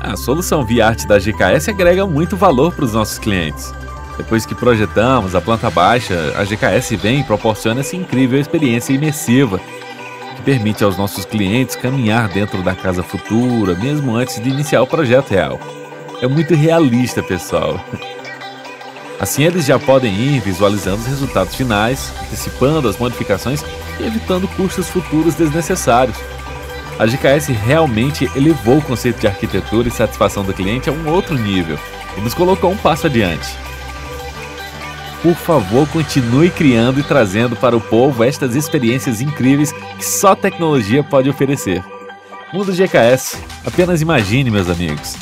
A solução via arte da GKS agrega muito valor para os nossos clientes. Depois que projetamos a planta baixa, a GKS vem e proporciona essa incrível experiência imersiva que permite aos nossos clientes caminhar dentro da casa futura, mesmo antes de iniciar o projeto real. É muito realista, pessoal. Assim, eles já podem ir visualizando os resultados finais, antecipando as modificações e evitando custos futuros desnecessários. A GKS realmente elevou o conceito de arquitetura e satisfação do cliente a um outro nível e nos colocou um passo adiante. Por favor, continue criando e trazendo para o povo estas experiências incríveis que só tecnologia pode oferecer. Mundo GKS, apenas imagine, meus amigos.